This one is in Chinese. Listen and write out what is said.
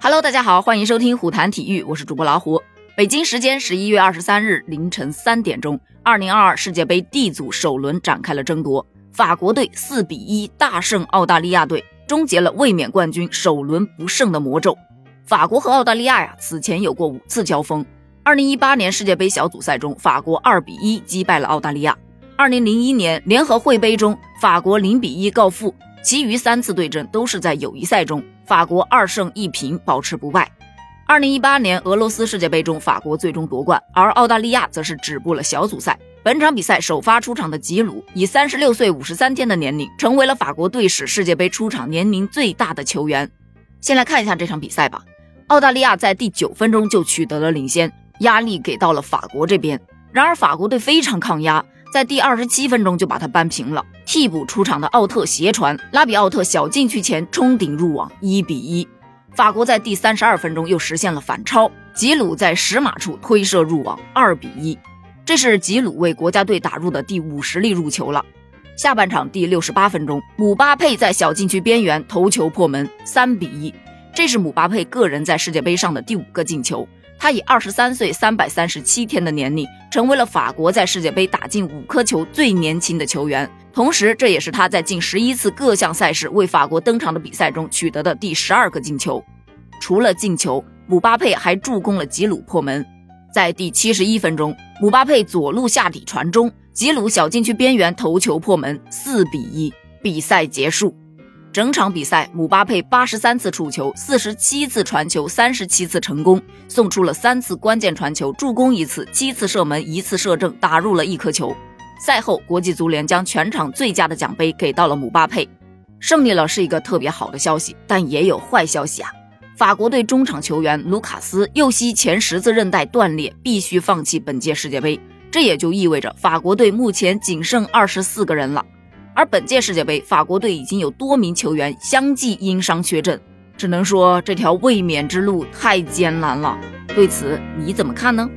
Hello，大家好，欢迎收听虎谈体育，我是主播老虎。北京时间十一月二十三日凌晨三点钟，二零二二世界杯 D 组首轮展开了争夺，法国队四比一大胜澳大利亚队，终结了卫冕冠军首轮不胜的魔咒。法国和澳大利亚呀，此前有过五次交锋。二零一八年世界杯小组赛中，法国二比一击败了澳大利亚；二零零一年联合会杯中，法国零比一告负。其余三次对阵都是在友谊赛中，法国二胜一平保持不败。二零一八年俄罗斯世界杯中，法国最终夺冠，而澳大利亚则是止步了小组赛。本场比赛首发出场的吉鲁以三十六岁五十三天的年龄，成为了法国队史世界杯出场年龄最大的球员。先来看一下这场比赛吧。澳大利亚在第九分钟就取得了领先，压力给到了法国这边。然而法国队非常抗压。在第二十七分钟就把他扳平了。替补出场的奥特斜传，拉比奥特小禁区前冲顶入网，一比一。法国在第三十二分钟又实现了反超，吉鲁在十码处推射入网，二比一。这是吉鲁为国家队打入的第五十粒入球了。下半场第六十八分钟，姆巴佩在小禁区边缘头球破门，三比一。这是姆巴佩个人在世界杯上的第五个进球。他以二十三岁三百三十七天的年龄，成为了法国在世界杯打进五颗球最年轻的球员。同时，这也是他在近十一次各项赛事为法国登场的比赛中取得的第十二个进球。除了进球，姆巴佩还助攻了吉鲁破门。在第七十一分钟，姆巴佩左路下底传中，吉鲁小禁区边缘头球破门，四比一，比赛结束。整场比赛，姆巴佩八十三次触球，四十七次传球，三十七次成功，送出了三次关键传球，助攻一次，七次射门，一次射正，打入了一颗球。赛后，国际足联将全场最佳的奖杯给到了姆巴佩。胜利了是一个特别好的消息，但也有坏消息啊！法国队中场球员卢卡斯右膝前十字韧带断裂，必须放弃本届世界杯。这也就意味着法国队目前仅剩二十四个人了。而本届世界杯，法国队已经有多名球员相继因伤缺阵，只能说这条卫冕之路太艰难了。对此你怎么看呢？